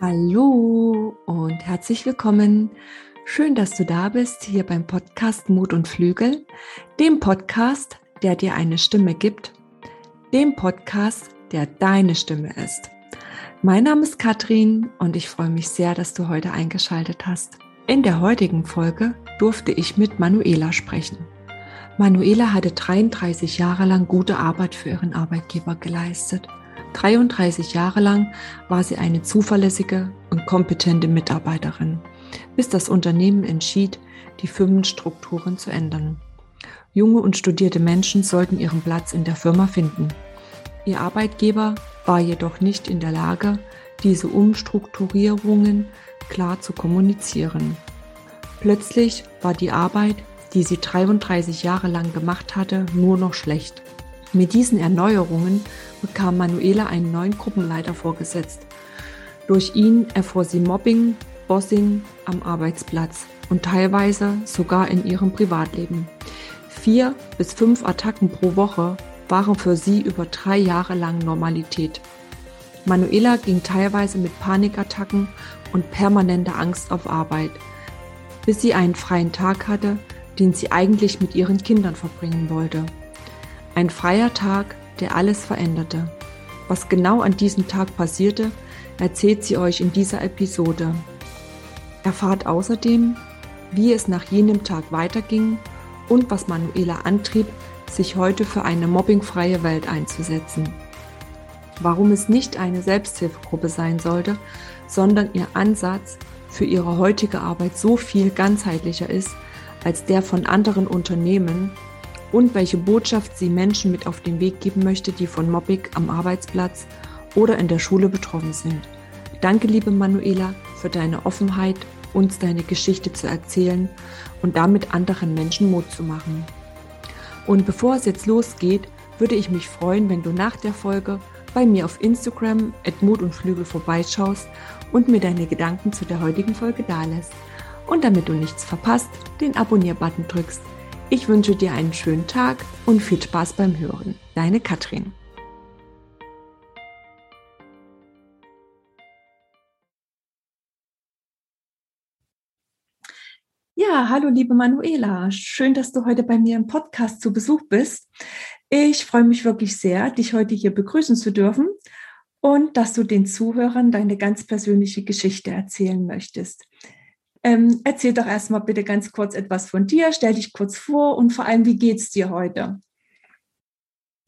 Hallo und herzlich willkommen. Schön, dass du da bist, hier beim Podcast Mut und Flügel, dem Podcast, der dir eine Stimme gibt, dem Podcast, der deine Stimme ist. Mein Name ist Katrin und ich freue mich sehr, dass du heute eingeschaltet hast. In der heutigen Folge durfte ich mit Manuela sprechen. Manuela hatte 33 Jahre lang gute Arbeit für ihren Arbeitgeber geleistet. 33 Jahre lang war sie eine zuverlässige und kompetente Mitarbeiterin, bis das Unternehmen entschied, die Firmenstrukturen zu ändern. Junge und studierte Menschen sollten ihren Platz in der Firma finden. Ihr Arbeitgeber war jedoch nicht in der Lage, diese Umstrukturierungen klar zu kommunizieren. Plötzlich war die Arbeit, die sie 33 Jahre lang gemacht hatte, nur noch schlecht. Mit diesen Erneuerungen bekam Manuela einen neuen Gruppenleiter vorgesetzt. Durch ihn erfuhr sie Mobbing, Bossing am Arbeitsplatz und teilweise sogar in ihrem Privatleben. Vier bis fünf Attacken pro Woche waren für sie über drei Jahre lang Normalität. Manuela ging teilweise mit Panikattacken und permanenter Angst auf Arbeit, bis sie einen freien Tag hatte, den sie eigentlich mit ihren Kindern verbringen wollte. Ein freier Tag, der alles veränderte. Was genau an diesem Tag passierte, erzählt sie euch in dieser Episode. Erfahrt außerdem, wie es nach jenem Tag weiterging und was Manuela antrieb, sich heute für eine mobbingfreie Welt einzusetzen. Warum es nicht eine Selbsthilfegruppe sein sollte, sondern ihr Ansatz für ihre heutige Arbeit so viel ganzheitlicher ist als der von anderen Unternehmen und welche Botschaft sie Menschen mit auf den Weg geben möchte, die von Mobbing am Arbeitsplatz oder in der Schule betroffen sind. Danke, liebe Manuela, für deine Offenheit, uns deine Geschichte zu erzählen und damit anderen Menschen Mut zu machen. Und bevor es jetzt losgeht, würde ich mich freuen, wenn du nach der Folge bei mir auf Instagram at Mut und Flügel vorbeischaust und mir deine Gedanken zu der heutigen Folge dalässt. Und damit du nichts verpasst, den Abonnier-Button drückst. Ich wünsche dir einen schönen Tag und viel Spaß beim Hören. Deine Katrin. Ja, hallo liebe Manuela. Schön, dass du heute bei mir im Podcast zu Besuch bist. Ich freue mich wirklich sehr, dich heute hier begrüßen zu dürfen und dass du den Zuhörern deine ganz persönliche Geschichte erzählen möchtest. Ähm, erzähl doch erstmal bitte ganz kurz etwas von dir, stell dich kurz vor und vor allem, wie geht's dir heute?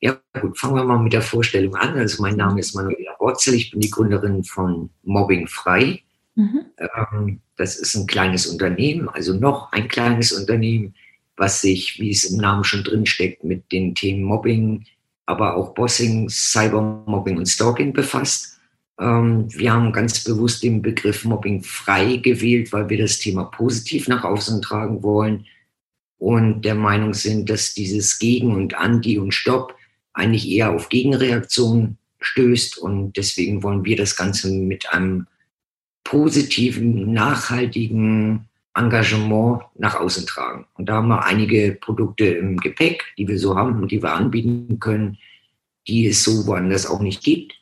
Ja, gut, fangen wir mal mit der Vorstellung an. Also mein Name ist Manuela Orzel, ich bin die Gründerin von Mobbing Frei. Mhm. Ähm, das ist ein kleines Unternehmen, also noch ein kleines Unternehmen, was sich, wie es im Namen schon drin steckt, mit den Themen Mobbing, aber auch Bossing, Cybermobbing und Stalking befasst. Ähm, wir haben ganz bewusst den Begriff Mobbing frei gewählt, weil wir das Thema positiv nach außen tragen wollen und der Meinung sind, dass dieses Gegen und Anti und Stopp eigentlich eher auf Gegenreaktionen stößt und deswegen wollen wir das Ganze mit einem positiven, nachhaltigen Engagement nach außen tragen. Und da haben wir einige Produkte im Gepäck, die wir so haben und die wir anbieten können, die es so woanders auch nicht gibt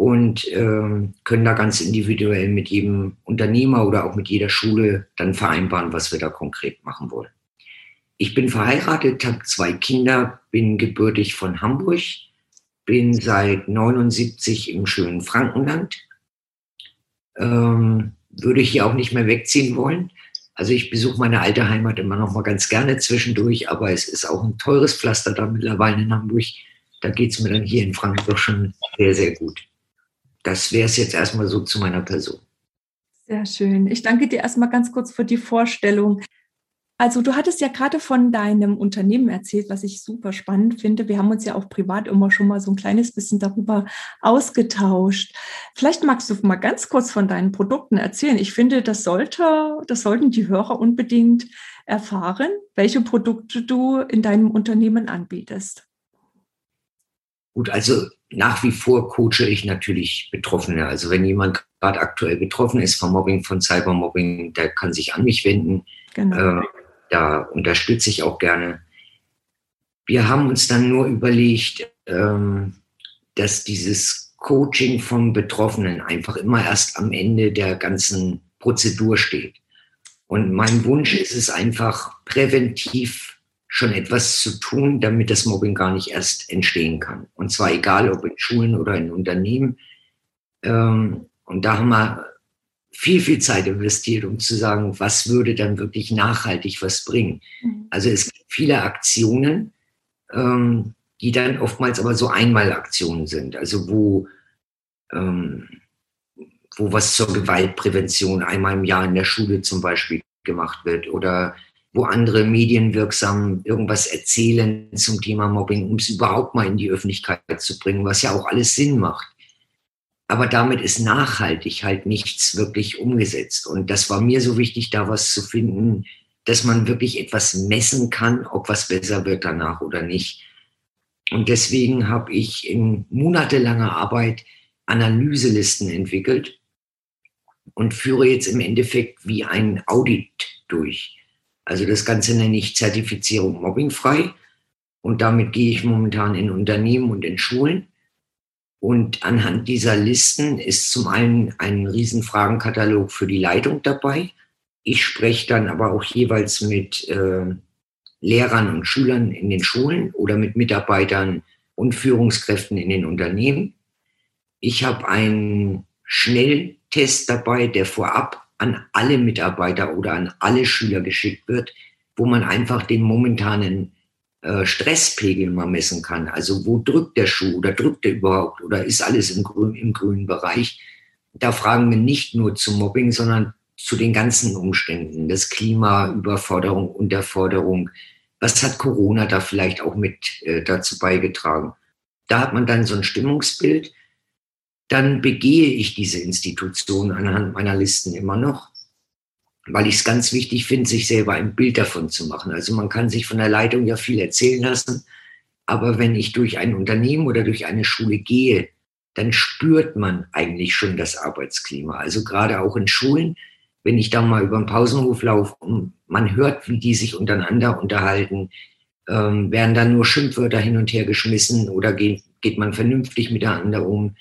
und ähm, können da ganz individuell mit jedem Unternehmer oder auch mit jeder Schule dann vereinbaren, was wir da konkret machen wollen. Ich bin verheiratet, habe zwei Kinder, bin gebürtig von Hamburg, bin seit 79 im schönen Frankenland, ähm, würde hier auch nicht mehr wegziehen wollen. Also ich besuche meine alte Heimat immer noch mal ganz gerne zwischendurch, aber es ist auch ein teures Pflaster da mittlerweile in Hamburg. Da geht es mir dann hier in doch schon sehr, sehr gut das wäre es jetzt erstmal so zu meiner Person. Sehr schön. Ich danke dir erstmal ganz kurz für die Vorstellung. Also du hattest ja gerade von deinem Unternehmen erzählt, was ich super spannend finde. Wir haben uns ja auch privat immer schon mal so ein kleines bisschen darüber ausgetauscht. Vielleicht magst du mal ganz kurz von deinen Produkten erzählen. Ich finde, das sollte, das sollten die Hörer unbedingt erfahren, welche Produkte du in deinem Unternehmen anbietest. Gut, also nach wie vor coache ich natürlich Betroffene. Also wenn jemand gerade aktuell betroffen ist vom Mobbing, von Cybermobbing, der kann sich an mich wenden. Genau. Äh, da unterstütze ich auch gerne. Wir haben uns dann nur überlegt, ähm, dass dieses Coaching vom Betroffenen einfach immer erst am Ende der ganzen Prozedur steht. Und mein Wunsch ist es einfach präventiv schon etwas zu tun, damit das Mobbing gar nicht erst entstehen kann. Und zwar egal, ob in Schulen oder in Unternehmen. Ähm, und da haben wir viel, viel Zeit investiert, um zu sagen, was würde dann wirklich nachhaltig was bringen. Mhm. Also es gibt viele Aktionen, ähm, die dann oftmals aber so Einmalaktionen sind, also wo, ähm, wo was zur Gewaltprävention einmal im Jahr in der Schule zum Beispiel gemacht wird oder wo andere medienwirksam irgendwas erzählen zum Thema Mobbing, um es überhaupt mal in die Öffentlichkeit zu bringen, was ja auch alles Sinn macht. Aber damit ist nachhaltig halt nichts wirklich umgesetzt. Und das war mir so wichtig, da was zu finden, dass man wirklich etwas messen kann, ob was besser wird danach oder nicht. Und deswegen habe ich in monatelanger Arbeit Analyselisten entwickelt und führe jetzt im Endeffekt wie ein Audit durch. Also das Ganze nenne ich Zertifizierung mobbingfrei. Und damit gehe ich momentan in Unternehmen und in Schulen und anhand dieser Listen ist zum einen ein Riesenfragenkatalog für die Leitung dabei. Ich spreche dann aber auch jeweils mit äh, Lehrern und Schülern in den Schulen oder mit Mitarbeitern und Führungskräften in den Unternehmen. Ich habe einen Schnelltest dabei, der vorab an alle Mitarbeiter oder an alle Schüler geschickt wird, wo man einfach den momentanen äh, Stresspegel mal messen kann. Also wo drückt der Schuh oder drückt er überhaupt oder ist alles im, grün, im grünen Bereich? Da fragen wir nicht nur zum Mobbing, sondern zu den ganzen Umständen, das Klima, Überforderung, Unterforderung. Was hat Corona da vielleicht auch mit äh, dazu beigetragen? Da hat man dann so ein Stimmungsbild. Dann begehe ich diese Institution anhand meiner Listen immer noch weil ich es ganz wichtig finde, sich selber ein Bild davon zu machen. Also man kann sich von der Leitung ja viel erzählen lassen, aber wenn ich durch ein Unternehmen oder durch eine Schule gehe, dann spürt man eigentlich schon das Arbeitsklima. Also gerade auch in Schulen, wenn ich da mal über den Pausenhof laufe man hört, wie die sich untereinander unterhalten, ähm, werden dann nur Schimpfwörter hin und her geschmissen oder geht, geht man vernünftig miteinander um?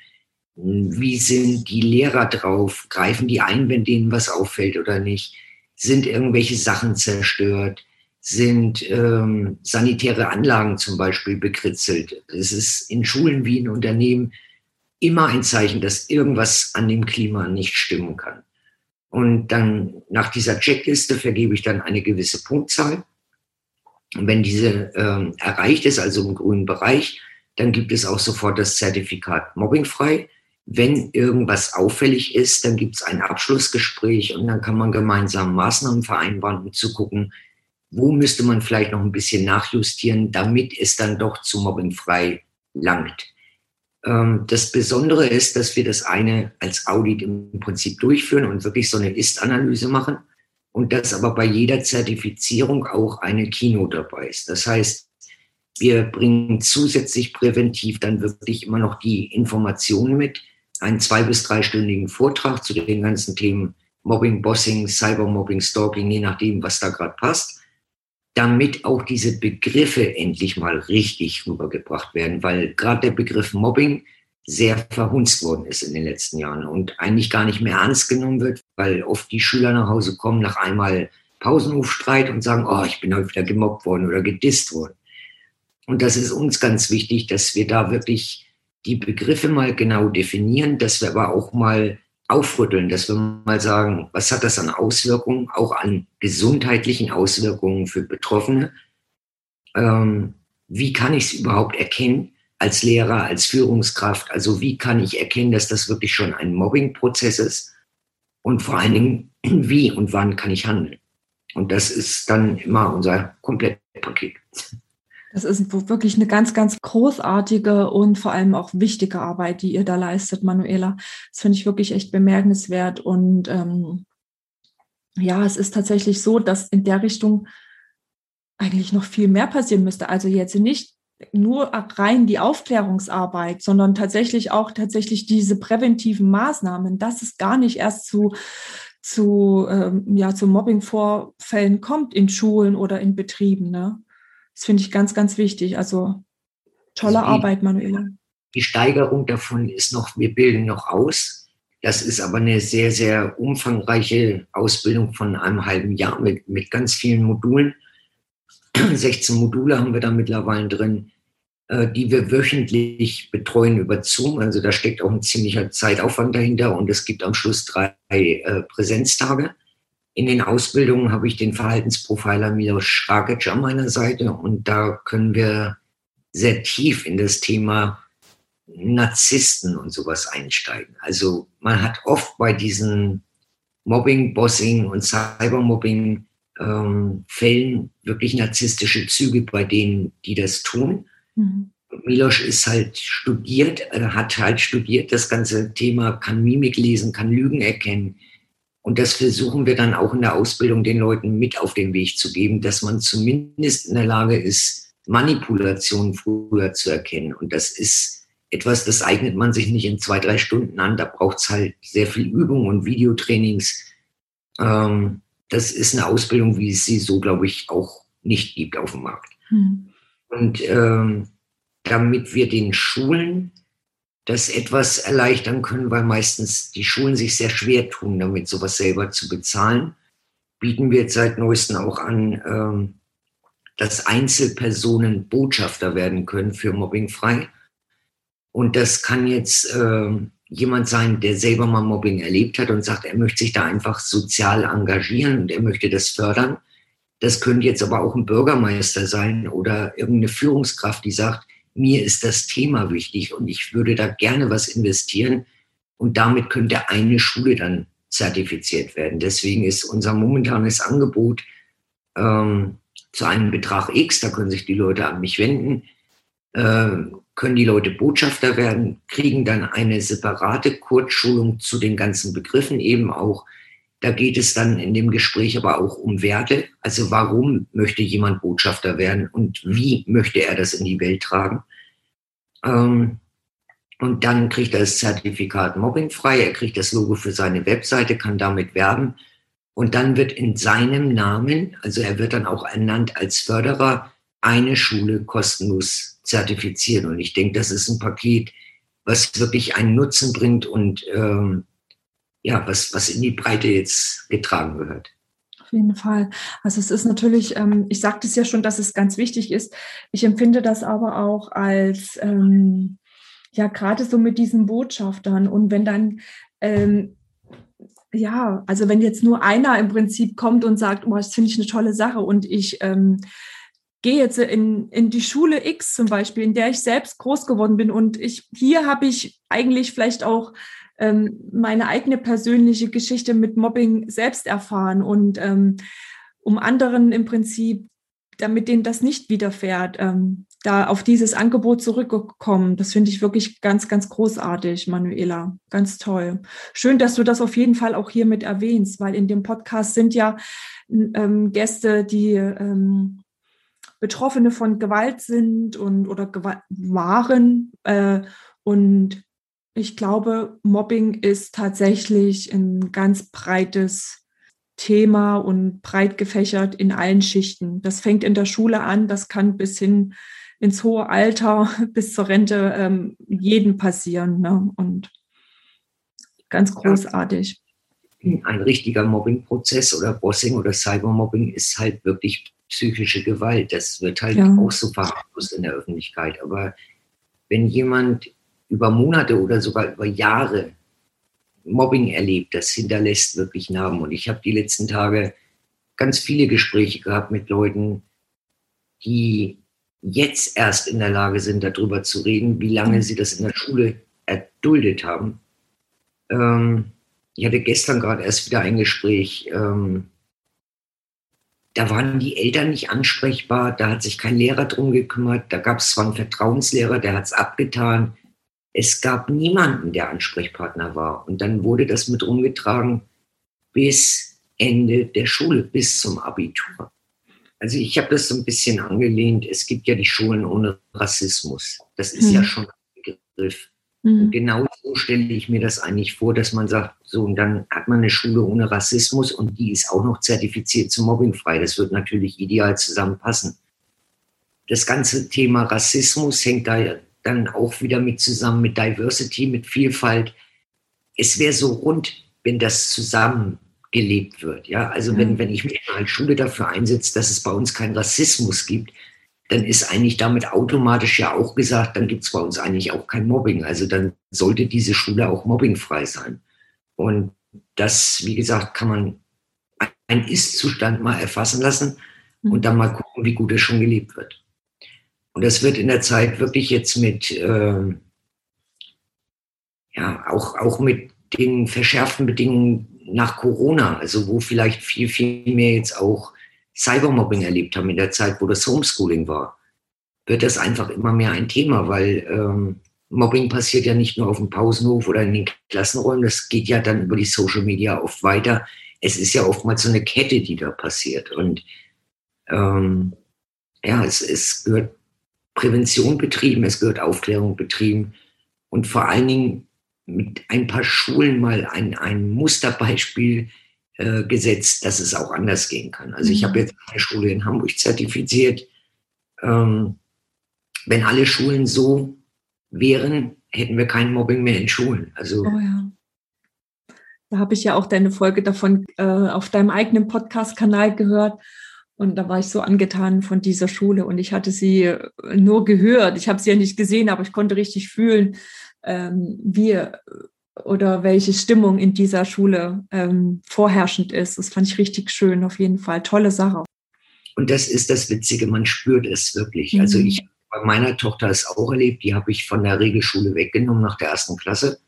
Wie sind die Lehrer drauf? Greifen die ein, wenn denen was auffällt oder nicht? Sind irgendwelche Sachen zerstört? Sind ähm, sanitäre Anlagen zum Beispiel bekritzelt? Es ist in Schulen wie in Unternehmen immer ein Zeichen, dass irgendwas an dem Klima nicht stimmen kann. Und dann nach dieser Checkliste vergebe ich dann eine gewisse Punktzahl. Und wenn diese ähm, erreicht ist, also im grünen Bereich, dann gibt es auch sofort das Zertifikat mobbingfrei wenn irgendwas auffällig ist, dann gibt es ein Abschlussgespräch und dann kann man gemeinsam Maßnahmen vereinbaren, um zu gucken, wo müsste man vielleicht noch ein bisschen nachjustieren, damit es dann doch zu mobbingfrei langt. Ähm, das Besondere ist, dass wir das eine als Audit im Prinzip durchführen und wirklich so eine Ist-Analyse machen und dass aber bei jeder Zertifizierung auch eine Kino dabei ist. Das heißt, wir bringen zusätzlich präventiv dann wirklich immer noch die Informationen mit, einen zwei- bis dreistündigen Vortrag zu den ganzen Themen Mobbing, Bossing, Cybermobbing, Stalking, je nachdem, was da gerade passt, damit auch diese Begriffe endlich mal richtig rübergebracht werden, weil gerade der Begriff Mobbing sehr verhunzt worden ist in den letzten Jahren und eigentlich gar nicht mehr ernst genommen wird, weil oft die Schüler nach Hause kommen nach einmal Pausenhofstreit und sagen, oh, ich bin heute wieder gemobbt worden oder gedisst worden. Und das ist uns ganz wichtig, dass wir da wirklich die Begriffe mal genau definieren, dass wir aber auch mal aufrütteln, dass wir mal sagen, was hat das an Auswirkungen, auch an gesundheitlichen Auswirkungen für Betroffene? Ähm, wie kann ich es überhaupt erkennen als Lehrer, als Führungskraft? Also wie kann ich erkennen, dass das wirklich schon ein Mobbing-Prozess ist? Und vor allen Dingen, wie und wann kann ich handeln? Und das ist dann immer unser Komplettpaket. Das ist wirklich eine ganz, ganz großartige und vor allem auch wichtige Arbeit, die ihr da leistet, Manuela. Das finde ich wirklich echt bemerkenswert. Und ähm, ja, es ist tatsächlich so, dass in der Richtung eigentlich noch viel mehr passieren müsste. Also jetzt nicht nur rein die Aufklärungsarbeit, sondern tatsächlich auch tatsächlich diese präventiven Maßnahmen, dass es gar nicht erst zu zu ähm, ja zu Mobbingvorfällen kommt in Schulen oder in Betrieben. Ne? Das finde ich ganz, ganz wichtig. Also tolle also Arbeit, Manuela. Die Steigerung davon ist noch, wir bilden noch aus. Das ist aber eine sehr, sehr umfangreiche Ausbildung von einem halben Jahr mit, mit ganz vielen Modulen. 16 Module haben wir da mittlerweile drin, äh, die wir wöchentlich betreuen über Zoom. Also da steckt auch ein ziemlicher Zeitaufwand dahinter und es gibt am Schluss drei äh, Präsenztage. In den Ausbildungen habe ich den Verhaltensprofiler Milos Schrakic an meiner Seite und da können wir sehr tief in das Thema Narzissten und sowas einsteigen. Also man hat oft bei diesen Mobbing, Bossing und Cybermobbing ähm, Fällen wirklich narzisstische Züge bei denen, die das tun. Mhm. Milosch ist halt studiert, äh, hat halt studiert das ganze Thema, kann Mimik lesen, kann Lügen erkennen. Und das versuchen wir dann auch in der Ausbildung den Leuten mit auf den Weg zu geben, dass man zumindest in der Lage ist, Manipulation früher zu erkennen. Und das ist etwas, das eignet man sich nicht in zwei, drei Stunden an. Da braucht es halt sehr viel Übung und Videotrainings. Ähm, das ist eine Ausbildung, wie es sie so, glaube ich, auch nicht gibt auf dem Markt. Mhm. Und ähm, damit wir den Schulen das etwas erleichtern können, weil meistens die Schulen sich sehr schwer tun, damit sowas selber zu bezahlen, bieten wir jetzt seit neuestem auch an, ähm, dass Einzelpersonen Botschafter werden können für Mobbingfrei. Und das kann jetzt äh, jemand sein, der selber mal Mobbing erlebt hat und sagt, er möchte sich da einfach sozial engagieren und er möchte das fördern. Das könnte jetzt aber auch ein Bürgermeister sein oder irgendeine Führungskraft, die sagt, mir ist das Thema wichtig und ich würde da gerne was investieren. Und damit könnte eine Schule dann zertifiziert werden. Deswegen ist unser momentanes Angebot ähm, zu einem Betrag X, da können sich die Leute an mich wenden, äh, können die Leute Botschafter werden, kriegen dann eine separate Kurzschulung zu den ganzen Begriffen eben auch. Da geht es dann in dem Gespräch aber auch um Werte. Also warum möchte jemand Botschafter werden und wie möchte er das in die Welt tragen? Ähm, und dann kriegt er das Zertifikat mobbingfrei, er kriegt das Logo für seine Webseite, kann damit werben. Und dann wird in seinem Namen, also er wird dann auch ernannt als Förderer, eine Schule kostenlos zertifizieren. Und ich denke, das ist ein Paket, was wirklich einen Nutzen bringt und ähm, ja, was, was in die Breite jetzt getragen gehört. Auf jeden Fall. Also es ist natürlich, ähm, ich sagte es ja schon, dass es ganz wichtig ist. Ich empfinde das aber auch als, ähm, ja, gerade so mit diesen Botschaftern. Und wenn dann ähm, ja, also wenn jetzt nur einer im Prinzip kommt und sagt, oh, das finde ich eine tolle Sache und ich ähm, gehe jetzt in, in die Schule X zum Beispiel, in der ich selbst groß geworden bin und ich, hier habe ich eigentlich vielleicht auch ähm, meine eigene persönliche Geschichte mit Mobbing selbst erfahren und ähm, um anderen im Prinzip, damit denen das nicht widerfährt, ähm, da auf dieses Angebot zurückgekommen. Das finde ich wirklich ganz, ganz großartig, Manuela. Ganz toll. Schön, dass du das auf jeden Fall auch hier mit erwähnst, weil in dem Podcast sind ja ähm, Gäste, die ähm, Betroffene von Gewalt sind und oder Gewalt waren. Äh, und ich glaube, Mobbing ist tatsächlich ein ganz breites Thema und breit gefächert in allen Schichten. Das fängt in der Schule an, das kann bis hin ins hohe Alter, bis zur Rente ähm, jeden passieren. Ne? Und ganz großartig. Ein richtiger Mobbingprozess oder Bossing oder Cybermobbing ist halt wirklich psychische Gewalt. Das wird halt ja. auch so verharmlost in der Öffentlichkeit. Aber wenn jemand über Monate oder sogar über Jahre Mobbing erlebt, das hinterlässt wirklich Narben. Und ich habe die letzten Tage ganz viele Gespräche gehabt mit Leuten, die jetzt erst in der Lage sind, darüber zu reden, wie lange mhm. sie das in der Schule erduldet haben. Ähm, ich hatte gestern gerade erst wieder ein Gespräch ähm, da waren die Eltern nicht ansprechbar, da hat sich kein Lehrer drum gekümmert, da gab es zwar einen Vertrauenslehrer, der hat es abgetan. Es gab niemanden, der Ansprechpartner war. Und dann wurde das mit rumgetragen bis Ende der Schule, bis zum Abitur. Also ich habe das so ein bisschen angelehnt. Es gibt ja die Schulen ohne Rassismus. Das ist hm. ja schon ein Begriff. Mhm. Und genau so stelle ich mir das eigentlich vor, dass man sagt, so, und dann hat man eine Schule ohne Rassismus und die ist auch noch zertifiziert zum Mobbingfrei. Das wird natürlich ideal zusammenpassen. Das ganze Thema Rassismus hängt da dann auch wieder mit zusammen mit Diversity, mit Vielfalt. Es wäre so rund, wenn das zusammen gelebt wird. Ja, also ja. wenn, wenn ich mich als Schule dafür einsetze, dass es bei uns keinen Rassismus gibt, dann ist eigentlich damit automatisch ja auch gesagt, dann gibt es bei uns eigentlich auch kein Mobbing. Also dann sollte diese Schule auch mobbingfrei sein. Und das, wie gesagt, kann man ein Ist-Zustand mal erfassen lassen und mhm. dann mal gucken, wie gut es schon gelebt wird. Und das wird in der Zeit wirklich jetzt mit, äh, ja, auch, auch mit den verschärften Bedingungen nach Corona, also wo vielleicht viel, viel mehr jetzt auch Cybermobbing erlebt haben in der Zeit, wo das Homeschooling war, wird das einfach immer mehr ein Thema, weil ähm, Mobbing passiert ja nicht nur auf dem Pausenhof oder in den Klassenräumen, das geht ja dann über die Social Media oft weiter. Es ist ja oftmals so eine Kette, die da passiert. Und ähm, ja, es, es gehört Prävention betrieben, es gehört Aufklärung betrieben und vor allen Dingen mit ein paar Schulen mal ein, ein Musterbeispiel äh, gesetzt, dass es auch anders gehen kann. Also ich habe mhm. jetzt eine Schule in Hamburg zertifiziert. Ähm, wenn alle Schulen so wären, hätten wir kein Mobbing mehr in Schulen. Also oh ja. Da habe ich ja auch deine Folge davon äh, auf deinem eigenen Podcast-Kanal gehört. Und da war ich so angetan von dieser Schule und ich hatte sie nur gehört. Ich habe sie ja nicht gesehen, aber ich konnte richtig fühlen, ähm, wie oder welche Stimmung in dieser Schule ähm, vorherrschend ist. Das fand ich richtig schön, auf jeden Fall. Tolle Sache. Und das ist das Witzige, man spürt es wirklich. Also mhm. Also ich bei meiner Tochter es auch erlebt, die habe ich von der Regelschule weggenommen nach der ersten Klasse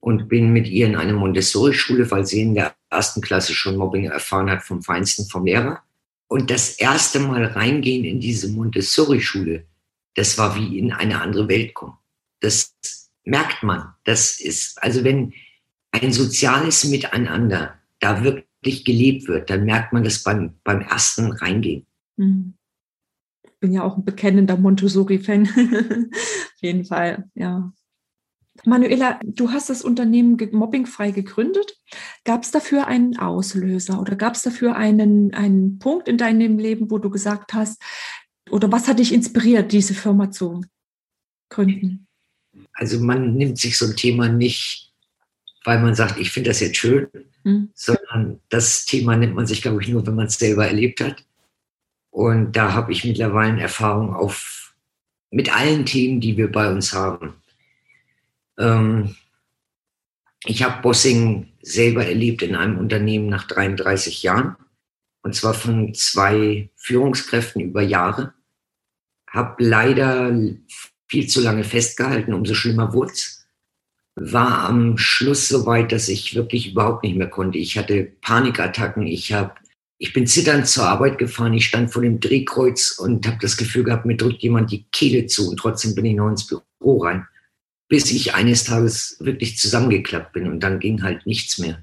und bin mit ihr in eine Montessori-Schule, weil sie in der ersten Klasse schon Mobbing erfahren hat vom Feinsten vom Lehrer. Und das erste Mal reingehen in diese Montessori-Schule, das war wie in eine andere Welt kommen. Das merkt man. Das ist, also wenn ein soziales Miteinander da wirklich gelebt wird, dann merkt man das beim, beim ersten Reingehen. Mhm. Ich bin ja auch ein bekennender Montessori-Fan. Auf jeden Fall, ja. Manuela, du hast das Unternehmen mobbingfrei gegründet. Gab es dafür einen Auslöser oder gab es dafür einen, einen Punkt in deinem Leben, wo du gesagt hast, oder was hat dich inspiriert, diese Firma zu gründen? Also man nimmt sich so ein Thema nicht, weil man sagt, ich finde das jetzt schön, hm. sondern das Thema nimmt man sich, glaube ich, nur, wenn man es selber erlebt hat. Und da habe ich mittlerweile Erfahrung auf, mit allen Themen, die wir bei uns haben. Ähm, ich habe Bossing selber erlebt in einem Unternehmen nach 33 Jahren. Und zwar von zwei Führungskräften über Jahre. Habe leider viel zu lange festgehalten, umso schlimmer wurde. War am Schluss so weit, dass ich wirklich überhaupt nicht mehr konnte. Ich hatte Panikattacken. Ich, hab, ich bin zitternd zur Arbeit gefahren. Ich stand vor dem Drehkreuz und habe das Gefühl gehabt, mir drückt jemand die Kehle zu. Und trotzdem bin ich noch ins Büro rein bis ich eines Tages wirklich zusammengeklappt bin und dann ging halt nichts mehr.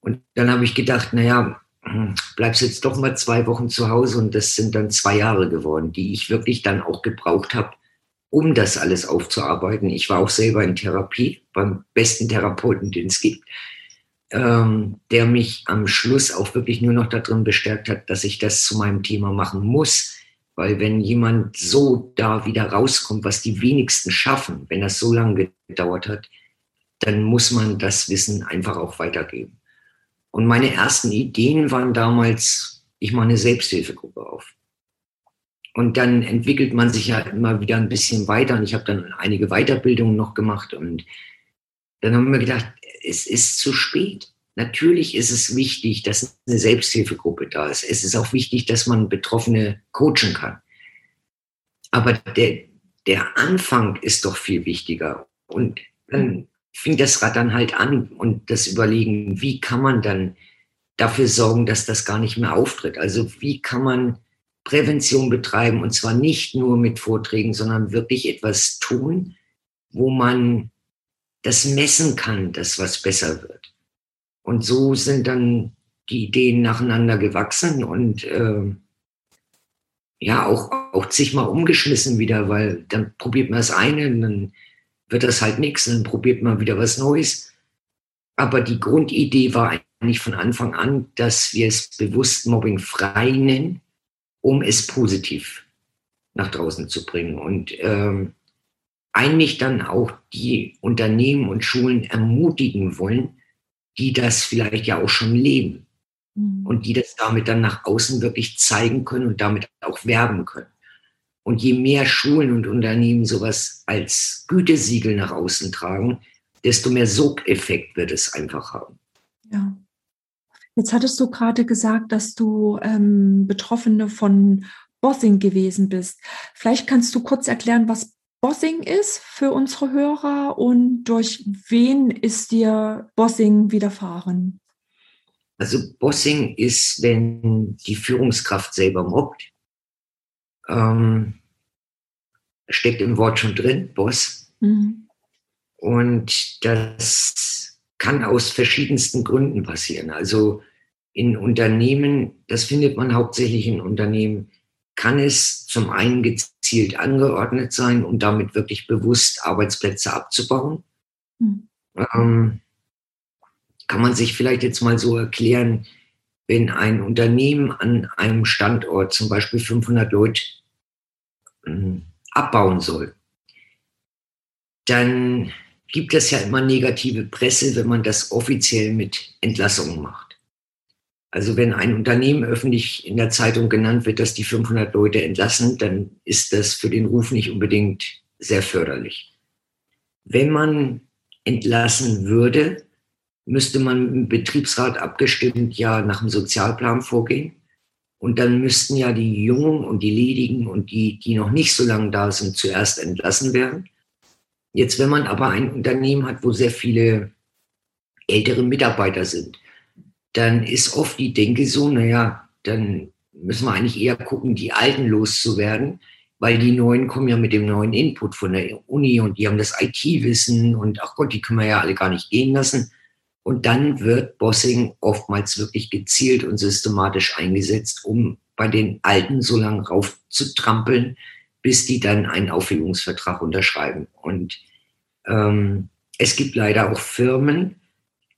Und dann habe ich gedacht, naja, hm, bleibst jetzt doch mal zwei Wochen zu Hause und das sind dann zwei Jahre geworden, die ich wirklich dann auch gebraucht habe, um das alles aufzuarbeiten. Ich war auch selber in Therapie beim besten Therapeuten, den es gibt, ähm, der mich am Schluss auch wirklich nur noch darin bestärkt hat, dass ich das zu meinem Thema machen muss, weil wenn jemand so da wieder rauskommt, was die wenigsten schaffen, wenn das so lange gedauert hat, dann muss man das Wissen einfach auch weitergeben. Und meine ersten Ideen waren damals, ich mache eine Selbsthilfegruppe auf. Und dann entwickelt man sich ja immer wieder ein bisschen weiter. Und ich habe dann einige Weiterbildungen noch gemacht. Und dann haben wir gedacht, es ist zu spät. Natürlich ist es wichtig, dass eine Selbsthilfegruppe da ist. Es ist auch wichtig, dass man Betroffene coachen kann. Aber der, der Anfang ist doch viel wichtiger. Und dann fing das Rad dann halt an und das Überlegen, wie kann man dann dafür sorgen, dass das gar nicht mehr auftritt. Also wie kann man Prävention betreiben und zwar nicht nur mit Vorträgen, sondern wirklich etwas tun, wo man das messen kann, dass was besser wird. Und so sind dann die Ideen nacheinander gewachsen und äh, ja, auch, auch zigmal umgeschmissen wieder, weil dann probiert man das eine dann wird das halt nichts, dann probiert man wieder was Neues. Aber die Grundidee war eigentlich von Anfang an, dass wir es bewusst Mobbing frei nennen, um es positiv nach draußen zu bringen. Und ähm, eigentlich dann auch die Unternehmen und Schulen ermutigen wollen, die das vielleicht ja auch schon leben mhm. und die das damit dann nach außen wirklich zeigen können und damit auch werben können. Und je mehr Schulen und Unternehmen sowas als Gütesiegel nach außen tragen, desto mehr Sogeffekt wird es einfach haben. Ja. Jetzt hattest du gerade gesagt, dass du ähm, Betroffene von Bossing gewesen bist. Vielleicht kannst du kurz erklären, was Bossing ist für unsere Hörer und durch wen ist dir Bossing widerfahren? Also Bossing ist, wenn die Führungskraft selber mobbt. Ähm, steckt im Wort schon drin, Boss. Mhm. Und das kann aus verschiedensten Gründen passieren. Also in Unternehmen, das findet man hauptsächlich in Unternehmen, kann es zum einen gezielt angeordnet sein, um damit wirklich bewusst Arbeitsplätze abzubauen. Mhm. Ähm, kann man sich vielleicht jetzt mal so erklären, wenn ein Unternehmen an einem Standort zum Beispiel 500 Leute äh, abbauen soll, dann gibt es ja immer negative Presse, wenn man das offiziell mit Entlassungen macht. Also wenn ein Unternehmen öffentlich in der Zeitung genannt wird, dass die 500 Leute entlassen, dann ist das für den Ruf nicht unbedingt sehr förderlich. Wenn man entlassen würde, müsste man im Betriebsrat abgestimmt ja nach dem Sozialplan vorgehen. Und dann müssten ja die Jungen und die Ledigen und die, die noch nicht so lange da sind, zuerst entlassen werden. Jetzt, wenn man aber ein Unternehmen hat, wo sehr viele ältere Mitarbeiter sind, dann ist oft die Denke so, naja, dann müssen wir eigentlich eher gucken, die Alten loszuwerden, weil die Neuen kommen ja mit dem neuen Input von der Uni und die haben das IT-Wissen und ach Gott, die können wir ja alle gar nicht gehen lassen. Und dann wird Bossing oftmals wirklich gezielt und systematisch eingesetzt, um bei den Alten so lange raufzutrampeln, bis die dann einen Aufhebungsvertrag unterschreiben. Und ähm, es gibt leider auch Firmen,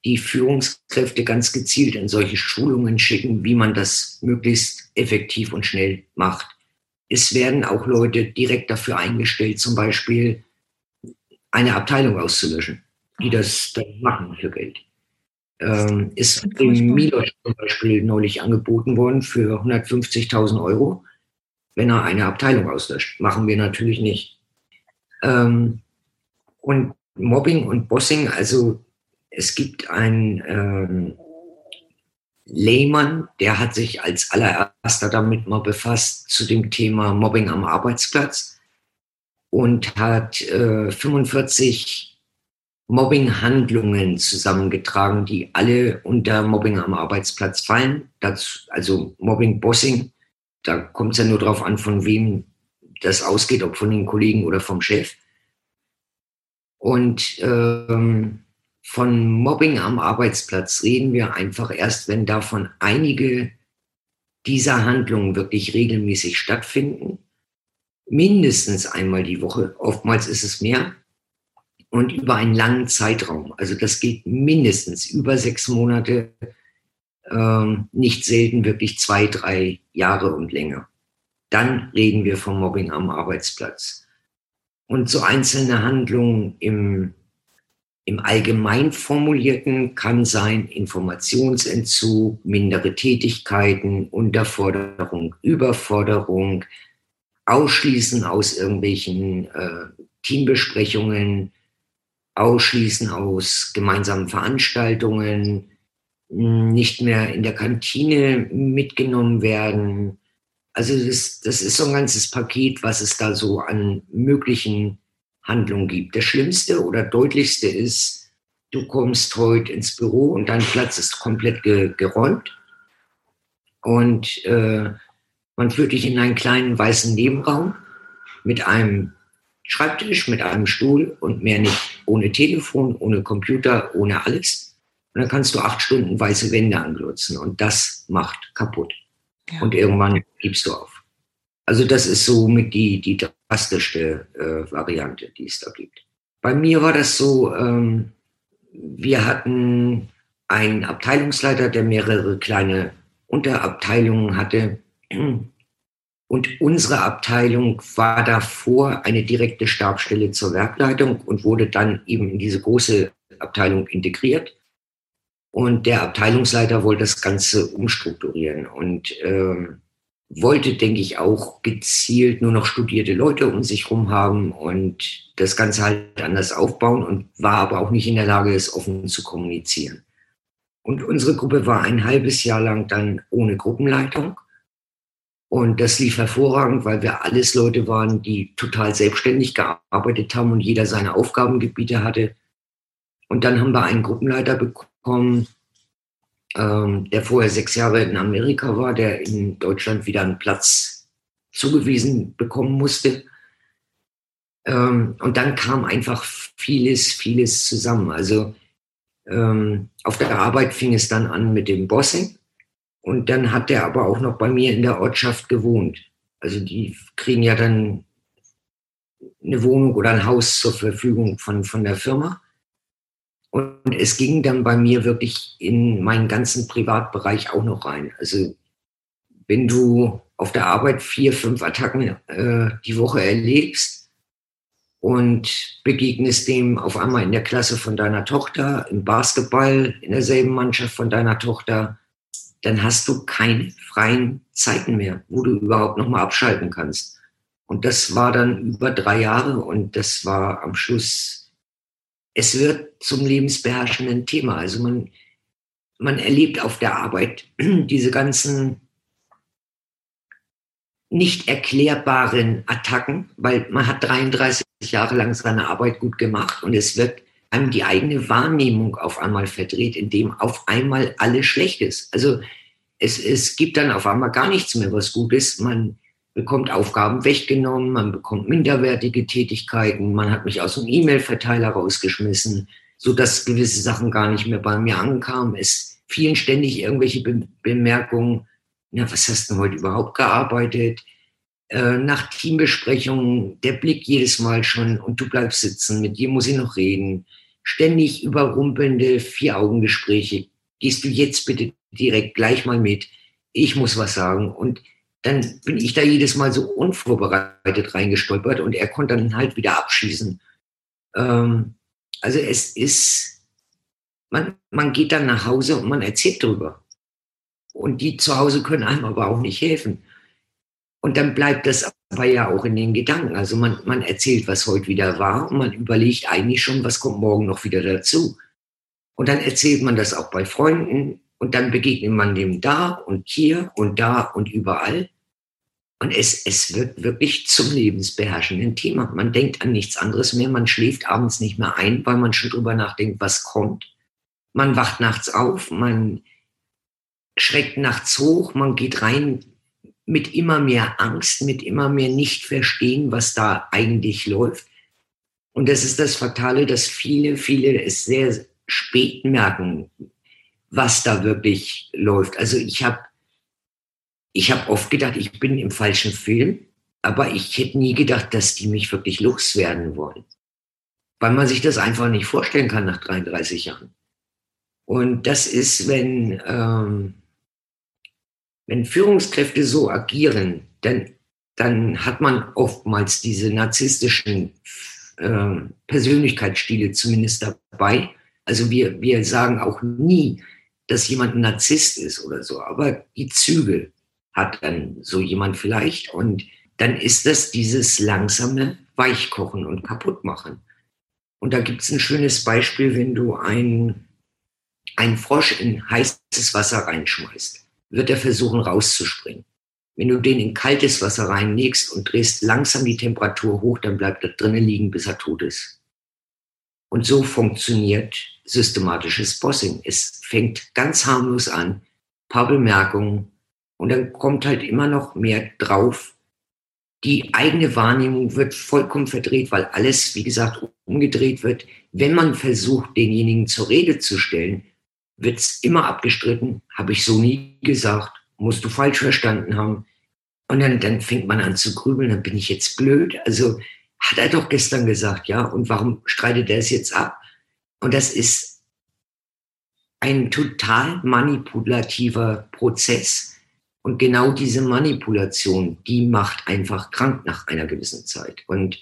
die Führungskräfte ganz gezielt in solche Schulungen schicken, wie man das möglichst effektiv und schnell macht. Es werden auch Leute direkt dafür eingestellt, zum Beispiel eine Abteilung auszulöschen, die das dann machen für Geld. Ähm, ist dem Milos zum Beispiel neulich angeboten worden für 150.000 Euro, wenn er eine Abteilung auslöscht. Machen wir natürlich nicht. Ähm, und Mobbing und Bossing, also es gibt einen ähm, Lehmann, der hat sich als allererster damit mal befasst zu dem Thema Mobbing am Arbeitsplatz und hat äh, 45 Mobbing-Handlungen zusammengetragen, die alle unter Mobbing am Arbeitsplatz fallen. Das, also Mobbing-Bossing, da kommt es ja nur darauf an, von wem das ausgeht, ob von den Kollegen oder vom Chef. Und ähm, von Mobbing am Arbeitsplatz reden wir einfach erst, wenn davon einige dieser Handlungen wirklich regelmäßig stattfinden. Mindestens einmal die Woche, oftmals ist es mehr. Und über einen langen Zeitraum. Also das geht mindestens über sechs Monate, ähm, nicht selten wirklich zwei, drei Jahre und länger. Dann reden wir vom Mobbing am Arbeitsplatz. Und so einzelne Handlungen im im allgemein formulierten kann sein Informationsentzug, mindere Tätigkeiten, Unterforderung, Überforderung, Ausschließen aus irgendwelchen äh, Teambesprechungen, Ausschließen aus gemeinsamen Veranstaltungen, nicht mehr in der Kantine mitgenommen werden. Also das, das ist so ein ganzes Paket, was es da so an möglichen Handlung gibt. Das Schlimmste oder deutlichste ist, du kommst heute ins Büro und dein Platz ist komplett ge geräumt und äh, man führt dich in einen kleinen weißen Nebenraum mit einem Schreibtisch, mit einem Stuhl und mehr nicht, ohne Telefon, ohne Computer, ohne alles. Und dann kannst du acht Stunden weiße Wände anglotzen und das macht kaputt. Ja. Und irgendwann gibst du auf. Also das ist so mit die, die drastischste äh, Variante, die es da gibt. Bei mir war das so, ähm, wir hatten einen Abteilungsleiter, der mehrere kleine Unterabteilungen hatte. Und unsere Abteilung war davor eine direkte Stabstelle zur Werkleitung und wurde dann eben in diese große Abteilung integriert. Und der Abteilungsleiter wollte das Ganze umstrukturieren und ähm, wollte, denke ich, auch gezielt nur noch studierte Leute um sich herum haben und das Ganze halt anders aufbauen und war aber auch nicht in der Lage, es offen zu kommunizieren. Und unsere Gruppe war ein halbes Jahr lang dann ohne Gruppenleitung. Und das lief hervorragend, weil wir alles Leute waren, die total selbstständig gearbeitet haben und jeder seine Aufgabengebiete hatte. Und dann haben wir einen Gruppenleiter bekommen, ähm, der vorher sechs Jahre in Amerika war, der in Deutschland wieder einen Platz zugewiesen bekommen musste. Ähm, und dann kam einfach vieles, vieles zusammen. Also ähm, auf der Arbeit fing es dann an mit dem Bossing. Und dann hat er aber auch noch bei mir in der Ortschaft gewohnt. Also die kriegen ja dann eine Wohnung oder ein Haus zur Verfügung von, von der Firma. Und es ging dann bei mir wirklich in meinen ganzen Privatbereich auch noch rein. Also wenn du auf der Arbeit vier, fünf Attacken äh, die Woche erlebst und begegnest dem auf einmal in der Klasse von deiner Tochter, im Basketball in derselben Mannschaft von deiner Tochter, dann hast du keine freien Zeiten mehr, wo du überhaupt noch mal abschalten kannst. Und das war dann über drei Jahre und das war am Schluss es wird zum lebensbeherrschenden Thema. Also man, man erlebt auf der Arbeit diese ganzen nicht erklärbaren Attacken, weil man hat 33 Jahre lang seine Arbeit gut gemacht und es wird einem die eigene Wahrnehmung auf einmal verdreht, indem auf einmal alles schlecht ist. Also es, es gibt dann auf einmal gar nichts mehr, was gut ist. Man bekommt Aufgaben weggenommen, man bekommt minderwertige Tätigkeiten, man hat mich aus dem E-Mail-Verteiler rausgeschmissen, sodass gewisse Sachen gar nicht mehr bei mir ankamen. Es fielen ständig irgendwelche Be Bemerkungen, ja, was hast du heute überhaupt gearbeitet? Äh, nach Teambesprechungen der Blick jedes Mal schon und du bleibst sitzen, mit dir muss ich noch reden. Ständig überrumpelnde Vier-Augen-Gespräche. Gehst du jetzt bitte direkt gleich mal mit? Ich muss was sagen. Und dann bin ich da jedes Mal so unvorbereitet reingestolpert und er konnte dann halt wieder abschießen. Ähm, also es ist, man, man geht dann nach Hause und man erzählt drüber. Und die zu Hause können einem aber auch nicht helfen. Und dann bleibt das aber ja auch in den Gedanken. Also man, man erzählt, was heute wieder war und man überlegt eigentlich schon, was kommt morgen noch wieder dazu. Und dann erzählt man das auch bei Freunden und dann begegnet man dem da und hier und da und überall. Und es, es wird wirklich zum lebensbeherrschenden Thema. Man denkt an nichts anderes mehr. Man schläft abends nicht mehr ein, weil man schon drüber nachdenkt, was kommt. Man wacht nachts auf, man schreckt nachts hoch, man geht rein mit immer mehr Angst, mit immer mehr nicht verstehen, was da eigentlich läuft. Und das ist das Fatale, dass viele, viele es sehr spät merken, was da wirklich läuft. Also ich habe ich hab oft gedacht, ich bin im falschen Film, aber ich hätte nie gedacht, dass die mich wirklich loswerden wollen. Weil man sich das einfach nicht vorstellen kann nach 33 Jahren. Und das ist, wenn, ähm, wenn Führungskräfte so agieren, dann, dann hat man oftmals diese narzisstischen äh, Persönlichkeitsstile zumindest dabei. Also wir, wir sagen auch nie, dass jemand ein Narzisst ist oder so, aber die Züge hat dann so jemand vielleicht und dann ist das dieses langsame Weichkochen und Kaputtmachen. Und da gibt es ein schönes Beispiel, wenn du einen Frosch in heißes Wasser reinschmeißt, wird er versuchen rauszuspringen. Wenn du den in kaltes Wasser reinlegst und drehst langsam die Temperatur hoch, dann bleibt er drinnen liegen, bis er tot ist. Und so funktioniert systematisches Bossing. Es fängt ganz harmlos an, paar Bemerkungen und dann kommt halt immer noch mehr drauf. Die eigene Wahrnehmung wird vollkommen verdreht, weil alles, wie gesagt, umgedreht wird. Wenn man versucht, denjenigen zur Rede zu stellen, wird es immer abgestritten. Habe ich so nie gesagt, musst du falsch verstanden haben. Und dann, dann fängt man an zu grübeln, dann bin ich jetzt blöd. Also hat er doch gestern gesagt, ja, und warum streitet er es jetzt ab? Und das ist ein total manipulativer Prozess, Und genau diese Manipulation, die macht einfach krank nach einer gewissen Zeit. Und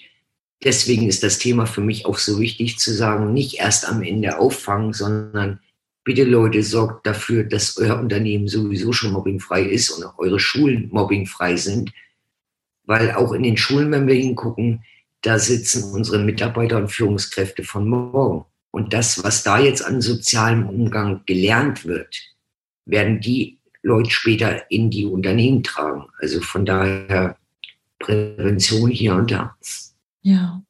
deswegen ist das Thema für mich auch so wichtig zu sagen, nicht erst am Ende auffangen, sondern bitte Leute, sorgt dafür, dass euer Unternehmen sowieso schon mobbingfrei ist und eure Schulen mobbingfrei sind. Weil auch in den Schulen, wenn wir hingucken, da sitzen unsere Mitarbeiter und Führungskräfte von morgen. Und das, was da jetzt an sozialem Umgang gelernt wird, werden die Leute später in die Unternehmen tragen. Also von daher Prävention hier und da. Ja.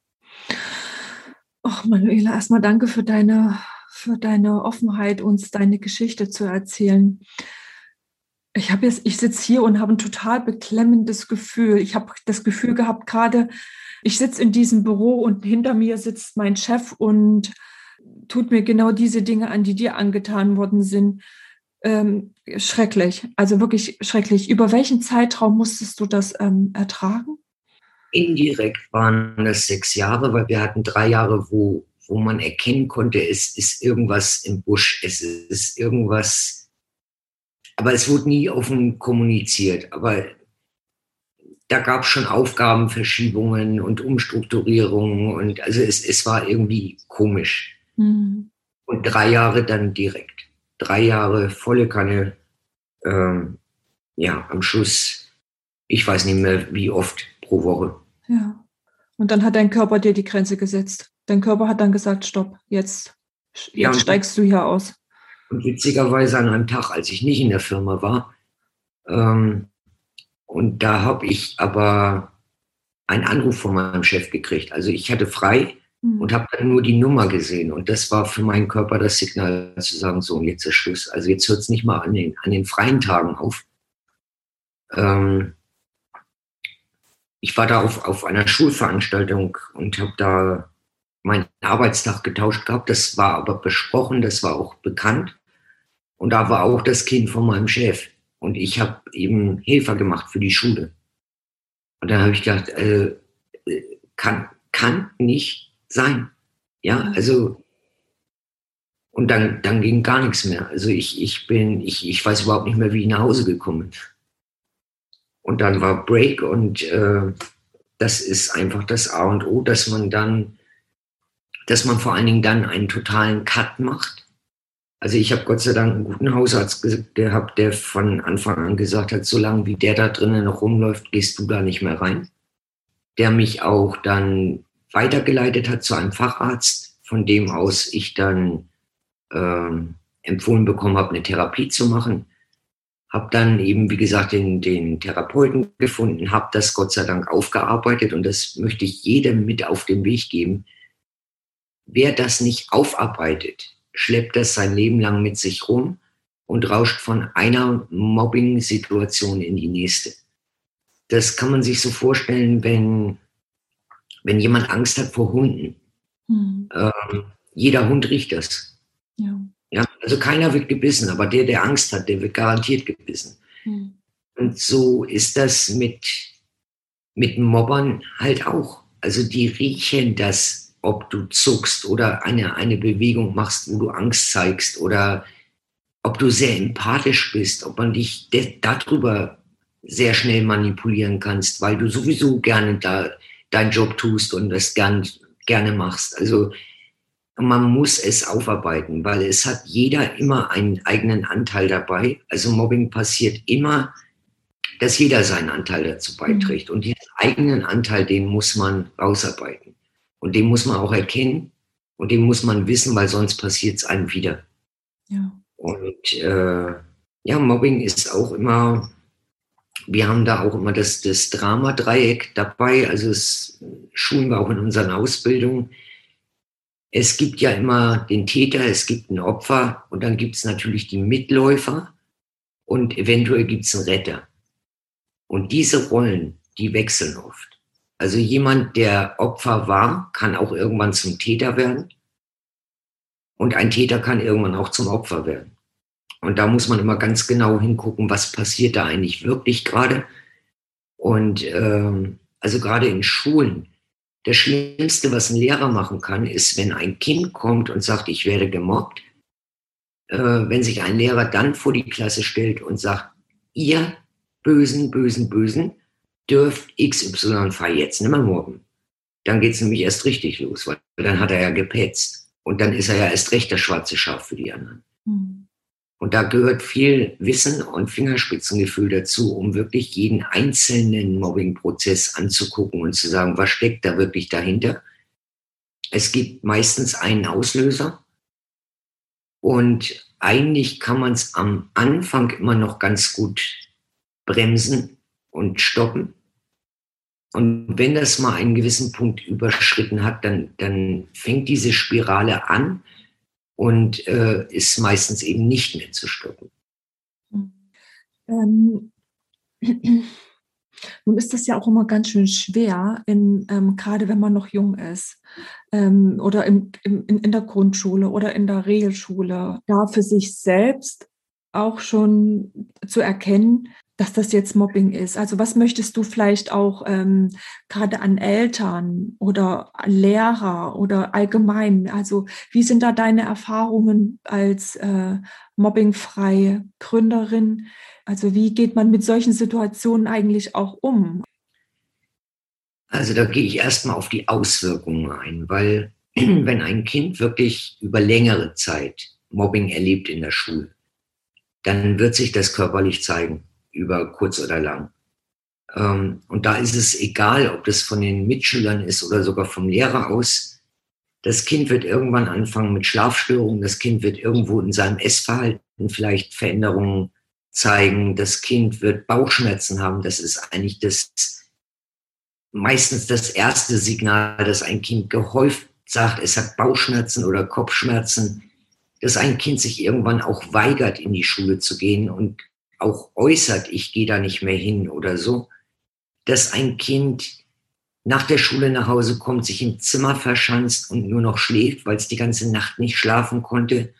Ach, Manuela, erstmal danke für deine, für deine Offenheit, uns deine Geschichte zu erzählen. Ich habe jetzt, ich sitze hier und habe ein total beklemmendes Gefühl. Ich habe das Gefühl gehabt, gerade ich sitze in diesem Büro und hinter mir sitzt mein Chef und tut mir genau diese Dinge an, die dir angetan worden sind. Ähm, schrecklich, also wirklich schrecklich. Über welchen Zeitraum musstest du das ähm, ertragen? Indirekt waren das sechs Jahre, weil wir hatten drei Jahre, wo, wo man erkennen konnte, es ist irgendwas im Busch, es ist irgendwas, aber es wurde nie offen kommuniziert. Aber da gab es schon Aufgabenverschiebungen und Umstrukturierungen und also es, es war irgendwie komisch. Mhm. Und drei Jahre dann direkt. Drei Jahre volle Kanne. Ähm, ja, am Schluss, ich weiß nicht mehr, wie oft pro Woche. Ja. Und dann hat dein Körper dir die Grenze gesetzt. Dein Körper hat dann gesagt, stopp, jetzt, jetzt ja, steigst du hier aus. Und witzigerweise an einem Tag, als ich nicht in der Firma war, ähm, und da habe ich aber einen Anruf von meinem Chef gekriegt. Also ich hatte frei. Und habe dann nur die Nummer gesehen. Und das war für meinen Körper das Signal zu sagen, so, jetzt ist Schluss. Also jetzt hört es nicht mal an den, an den freien Tagen auf. Ähm, ich war da auf, auf einer Schulveranstaltung und habe da meinen Arbeitstag getauscht gehabt. Das war aber besprochen, das war auch bekannt. Und da war auch das Kind von meinem Chef. Und ich habe eben Helfer gemacht für die Schule. Und dann habe ich gedacht, äh, kann, kann nicht sein. Ja, also, und dann, dann ging gar nichts mehr. Also ich, ich bin, ich, ich weiß überhaupt nicht mehr, wie ich nach Hause gekommen bin. Und dann war Break und äh, das ist einfach das A und O, dass man dann, dass man vor allen Dingen dann einen totalen Cut macht also ich habe Gott sei Dank einen guten Hausarzt gehabt, der von Anfang an gesagt hat, solange wie der da drinnen noch rumläuft, gehst du da nicht mehr rein. Der mich auch dann weitergeleitet hat zu einem Facharzt, von dem aus ich dann äh, empfohlen bekommen habe, eine Therapie zu machen. Habe dann eben, wie gesagt, den, den Therapeuten gefunden, habe das Gott sei Dank aufgearbeitet und das möchte ich jedem mit auf den Weg geben. Wer das nicht aufarbeitet, schleppt das sein Leben lang mit sich rum und rauscht von einer Mobbing-Situation in die nächste. Das kann man sich so vorstellen, wenn, wenn jemand Angst hat vor Hunden. Mhm. Ähm, jeder Hund riecht das. Ja. ja. Also keiner wird gebissen, aber der, der Angst hat, der wird garantiert gebissen. Mhm. Und so ist das mit, mit Mobbern halt auch. Also die riechen das ob du zuckst oder eine, eine Bewegung machst, wo du Angst zeigst oder ob du sehr empathisch bist, ob man dich darüber sehr schnell manipulieren kannst, weil du sowieso gerne da deinen Job tust und das gern, gerne machst. Also man muss es aufarbeiten, weil es hat jeder immer einen eigenen Anteil dabei. Also Mobbing passiert immer, dass jeder seinen Anteil dazu mhm. beiträgt. Und diesen eigenen Anteil, den muss man rausarbeiten. Und den muss man auch erkennen und den muss man wissen, weil sonst passiert es einem wieder. Ja. Und äh, ja, Mobbing ist auch immer, wir haben da auch immer das, das Drama-Dreieck dabei, also es schulen wir auch in unseren Ausbildungen. Es gibt ja immer den Täter, es gibt ein Opfer und dann gibt es natürlich die Mitläufer und eventuell gibt es einen Retter. Und diese Rollen, die wechseln oft. Also jemand, der Opfer war, kann auch irgendwann zum Täter werden. Und ein Täter kann irgendwann auch zum Opfer werden. Und da muss man immer ganz genau hingucken, was passiert da eigentlich wirklich gerade. Und ähm, also gerade in Schulen, das Schlimmste, was ein Lehrer machen kann, ist, wenn ein Kind kommt und sagt, ich werde gemobbt, äh, wenn sich ein Lehrer dann vor die Klasse stellt und sagt, ihr bösen, bösen, bösen, dürft XY jetzt nicht mehr mobben. Dann geht's nämlich erst richtig los, weil dann hat er ja gepetzt. Und dann ist er ja erst recht das schwarze Schaf für die anderen. Mhm. Und da gehört viel Wissen und Fingerspitzengefühl dazu, um wirklich jeden einzelnen Mobbing-Prozess anzugucken und zu sagen, was steckt da wirklich dahinter. Es gibt meistens einen Auslöser und eigentlich kann man es am Anfang immer noch ganz gut bremsen und stoppen. Und wenn das mal einen gewissen Punkt überschritten hat, dann, dann fängt diese Spirale an und äh, ist meistens eben nicht mehr zu stoppen. Ähm, nun ist das ja auch immer ganz schön schwer, in, ähm, gerade wenn man noch jung ist ähm, oder im, im, in, in der Grundschule oder in der Regelschule, da für sich selbst auch schon zu erkennen, dass das jetzt Mobbing ist. Also was möchtest du vielleicht auch ähm, gerade an Eltern oder Lehrer oder allgemein, also wie sind da deine Erfahrungen als äh, mobbingfreie Gründerin? Also wie geht man mit solchen Situationen eigentlich auch um? Also da gehe ich erstmal auf die Auswirkungen ein, weil wenn ein Kind wirklich über längere Zeit Mobbing erlebt in der Schule, dann wird sich das körperlich zeigen über kurz oder lang. Ähm, und da ist es egal, ob das von den Mitschülern ist oder sogar vom Lehrer aus. Das Kind wird irgendwann anfangen mit Schlafstörungen. Das Kind wird irgendwo in seinem Essverhalten vielleicht Veränderungen zeigen. Das Kind wird Bauchschmerzen haben. Das ist eigentlich das, meistens das erste Signal, dass ein Kind gehäuft sagt, es hat Bauchschmerzen oder Kopfschmerzen, dass ein Kind sich irgendwann auch weigert, in die Schule zu gehen und auch äußert, ich gehe da nicht mehr hin oder so, dass ein Kind nach der Schule nach Hause kommt, sich im Zimmer verschanzt und nur noch schläft, weil es die ganze Nacht nicht schlafen konnte,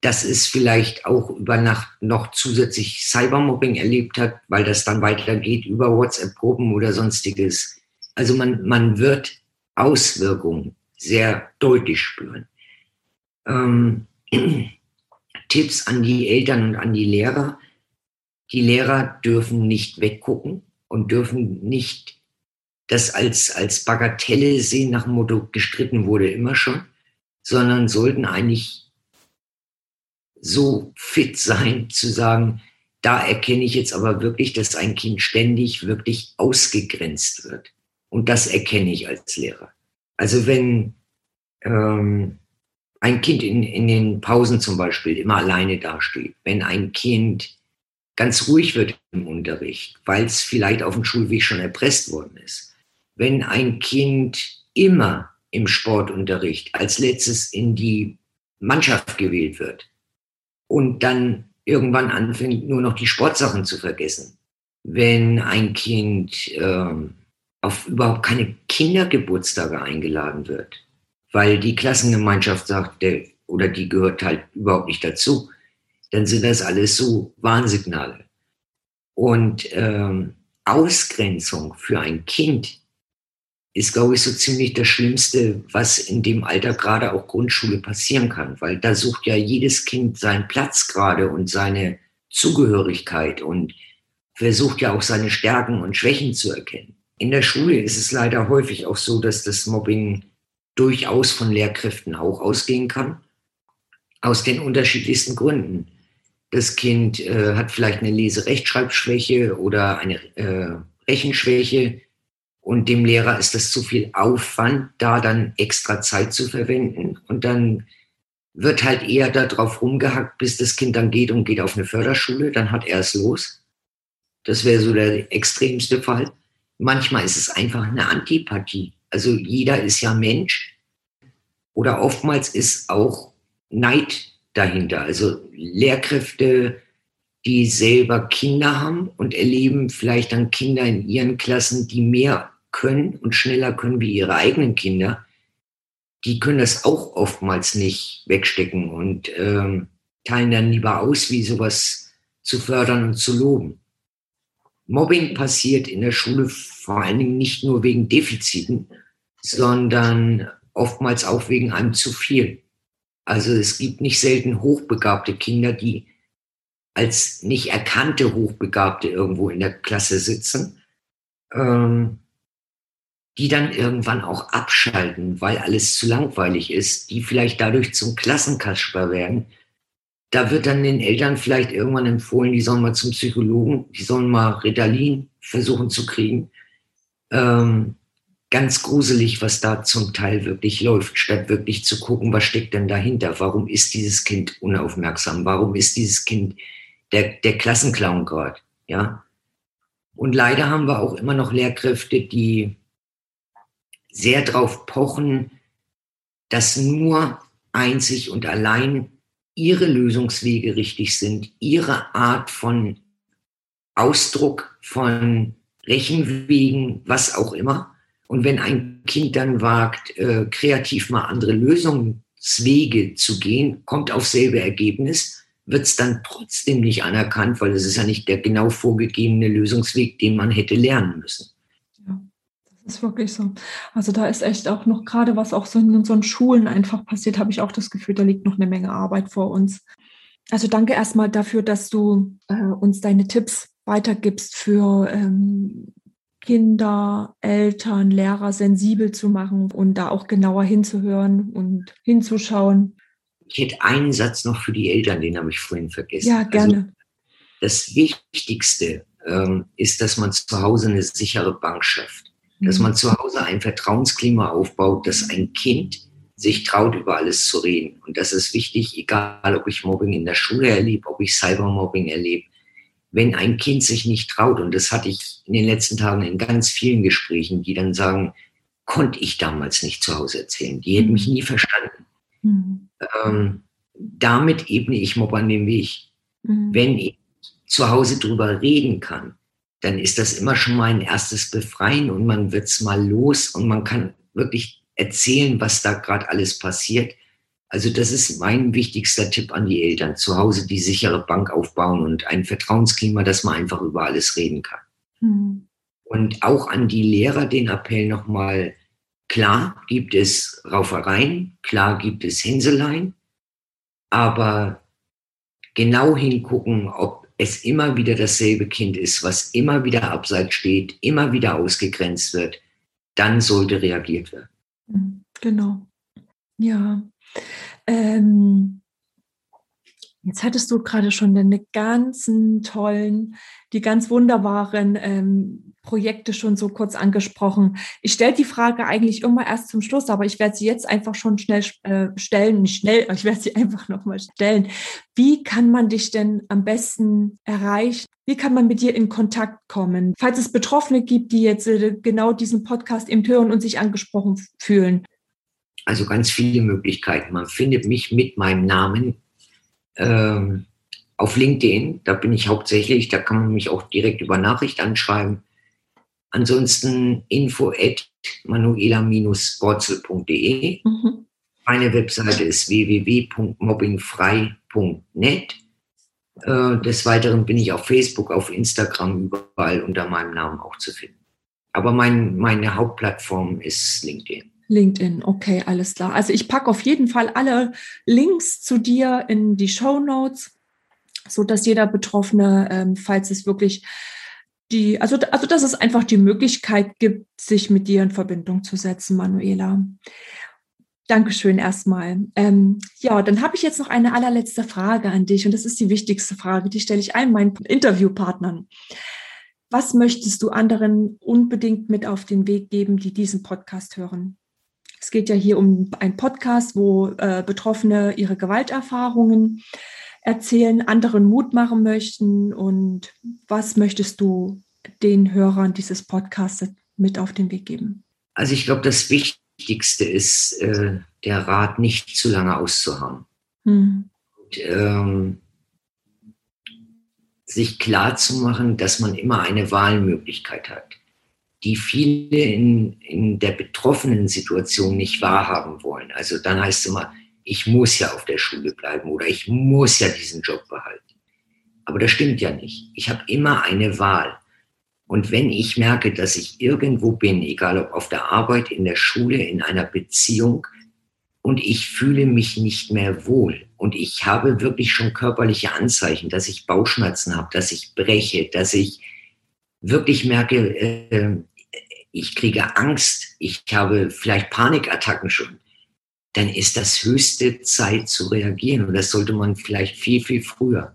dass es vielleicht auch über Nacht noch zusätzlich Cybermobbing erlebt hat, weil das dann weitergeht über WhatsApp-Gruppen oder sonstiges. Also man, man wird Auswirkungen sehr deutlich spüren. Ähm, Tipps an die Eltern und an die Lehrer. Die Lehrer dürfen nicht weggucken und dürfen nicht das als, als Bagatelle sehen nach dem Motto, gestritten wurde immer schon, sondern sollten eigentlich so fit sein, zu sagen, da erkenne ich jetzt aber wirklich, dass ein Kind ständig wirklich ausgegrenzt wird. Und das erkenne ich als Lehrer. Also wenn ähm, ein Kind in, in den Pausen zum Beispiel immer alleine dasteht, wenn ein Kind ganz ruhig wird im Unterricht, weil es vielleicht auf dem Schulweg schon erpresst worden ist. Wenn ein Kind immer im Sportunterricht als letztes in die Mannschaft gewählt wird und dann irgendwann anfängt, nur noch die Sportsachen zu vergessen. Wenn ein Kind äh, auf überhaupt keine Kindergeburtstage eingeladen wird, weil die Klassengemeinschaft sagt, der oder die gehört halt überhaupt nicht dazu, dann sind das alles so Warnsignale. Und ähm, Ausgrenzung für ein Kind ist, glaube ich, so ziemlich das Schlimmste, was in dem Alter gerade auch Grundschule passieren kann, weil da sucht ja jedes Kind seinen Platz gerade und seine Zugehörigkeit und versucht ja auch seine Stärken und Schwächen zu erkennen. In der Schule ist es leider häufig auch so, dass das Mobbing durchaus von Lehrkräften auch ausgehen kann, aus den unterschiedlichsten Gründen das Kind äh, hat vielleicht eine Lese-Rechtschreibschwäche oder eine äh, Rechenschwäche und dem Lehrer ist das zu viel Aufwand, da dann extra Zeit zu verwenden und dann wird halt eher darauf rumgehackt, bis das Kind dann geht und geht auf eine Förderschule, dann hat er es los. Das wäre so der extremste Fall. Manchmal ist es einfach eine Antipathie. Also jeder ist ja Mensch. Oder oftmals ist auch Neid dahinter. Also Lehrkräfte, die selber Kinder haben und erleben vielleicht dann Kinder in ihren Klassen, die mehr können und schneller können wie ihre eigenen Kinder, die können das auch oftmals nicht wegstecken und ähm, teilen dann lieber aus, wie sowas zu fördern und zu loben. Mobbing passiert in der Schule vor allen Dingen nicht nur wegen Defiziten, sondern oftmals auch wegen einem zu viel. Also es gibt nicht selten hochbegabte Kinder, die als nicht erkannte Hochbegabte irgendwo in der Klasse sitzen, ähm, die dann irgendwann auch abschalten, weil alles zu langweilig ist, die vielleicht dadurch zum Klassenkasper werden. Da wird dann den Eltern vielleicht irgendwann empfohlen, die sollen mal zum Psychologen, die sollen mal Ritalin versuchen zu kriegen. Ähm, ganz gruselig, was da zum Teil wirklich läuft, statt wirklich zu gucken, was steckt denn dahinter? Warum ist dieses Kind unaufmerksam? Warum ist dieses Kind der, der Klassenclown gerade? Ja. Und leider haben wir auch immer noch Lehrkräfte, die sehr darauf pochen, dass nur einzig und allein ihre Lösungswege richtig sind, ihre Art von Ausdruck, von Rechenwegen, was auch immer. Und wenn ein Kind dann wagt, äh, kreativ mal andere Lösungswege zu gehen, kommt auf selbe Ergebnis, wird es dann trotzdem nicht anerkannt, weil es ist ja nicht der genau vorgegebene Lösungsweg, den man hätte lernen müssen. Das ist wirklich so. Also da ist echt auch noch gerade, was auch so in unseren Schulen einfach passiert, habe ich auch das Gefühl, da liegt noch eine Menge Arbeit vor uns. Also danke erstmal dafür, dass du äh, uns deine Tipps weitergibst für ähm, Kinder, Eltern, Lehrer sensibel zu machen und da auch genauer hinzuhören und hinzuschauen. Ich hätte einen Satz noch für die Eltern, den habe ich vorhin vergessen. Ja, gerne. Also das Wichtigste ähm, ist, dass man zu Hause eine sichere Bank schafft dass man zu Hause ein Vertrauensklima aufbaut, dass ein Kind sich traut, über alles zu reden. Und das ist wichtig, egal ob ich Mobbing in der Schule erlebe, ob ich Cybermobbing erlebe. Wenn ein Kind sich nicht traut, und das hatte ich in den letzten Tagen in ganz vielen Gesprächen, die dann sagen, konnte ich damals nicht zu Hause erzählen. Die hätten mich nie verstanden. Mhm. Ähm, damit ebne ich Mobbern den Weg. Mhm. Wenn ich zu Hause drüber reden kann, dann ist das immer schon mal ein erstes Befreien und man wird es mal los und man kann wirklich erzählen, was da gerade alles passiert. Also das ist mein wichtigster Tipp an die Eltern. Zu Hause die sichere Bank aufbauen und ein Vertrauensklima, dass man einfach über alles reden kann. Mhm. Und auch an die Lehrer den Appell nochmal, klar gibt es Raufereien, klar gibt es Hänseleien, aber genau hingucken, ob es immer wieder dasselbe Kind ist, was immer wieder abseits steht, immer wieder ausgegrenzt wird, dann sollte reagiert werden. Mhm, genau. Ja. Ähm, jetzt hattest du gerade schon deine ganzen tollen, die ganz wunderbaren ähm, Projekte schon so kurz angesprochen. Ich stelle die Frage eigentlich immer erst zum Schluss, aber ich werde sie jetzt einfach schon schnell äh, stellen, nicht schnell, ich werde sie einfach nochmal stellen. Wie kann man dich denn am besten erreichen? Wie kann man mit dir in Kontakt kommen? Falls es Betroffene gibt, die jetzt äh, genau diesen Podcast eben hören und sich angesprochen fühlen. Also ganz viele Möglichkeiten. Man findet mich mit meinem Namen ähm, auf LinkedIn. Da bin ich hauptsächlich. Da kann man mich auch direkt über Nachricht anschreiben. Ansonsten info at manuela-borzel.de. Mhm. Meine Webseite ist www.mobbingfrei.net. Äh, des Weiteren bin ich auf Facebook, auf Instagram, überall unter meinem Namen auch zu finden. Aber mein, meine Hauptplattform ist LinkedIn. LinkedIn, okay, alles klar. Also ich packe auf jeden Fall alle Links zu dir in die Show Notes, so dass jeder Betroffene, ähm, falls es wirklich die, also, also dass es einfach die Möglichkeit gibt, sich mit dir in Verbindung zu setzen, Manuela. Dankeschön erstmal. Ähm, ja, dann habe ich jetzt noch eine allerletzte Frage an dich und das ist die wichtigste Frage, die stelle ich allen meinen Interviewpartnern. Was möchtest du anderen unbedingt mit auf den Weg geben, die diesen Podcast hören? Es geht ja hier um einen Podcast, wo äh, Betroffene ihre Gewalterfahrungen erzählen, anderen Mut machen möchten und was möchtest du den Hörern dieses Podcasts mit auf den Weg geben? Also ich glaube, das Wichtigste ist, äh, der Rat nicht zu lange auszuhauen. Hm. Und, ähm, sich klar zu machen, dass man immer eine Wahlmöglichkeit hat, die viele in, in der betroffenen Situation nicht wahrhaben wollen. Also dann heißt es immer, ich muss ja auf der Schule bleiben oder ich muss ja diesen Job behalten. Aber das stimmt ja nicht. Ich habe immer eine Wahl. Und wenn ich merke, dass ich irgendwo bin, egal ob auf der Arbeit, in der Schule, in einer Beziehung, und ich fühle mich nicht mehr wohl und ich habe wirklich schon körperliche Anzeichen, dass ich Bauchschmerzen habe, dass ich breche, dass ich wirklich merke, äh, ich kriege Angst, ich habe vielleicht Panikattacken schon, dann ist das höchste Zeit zu reagieren. Und das sollte man vielleicht viel, viel früher.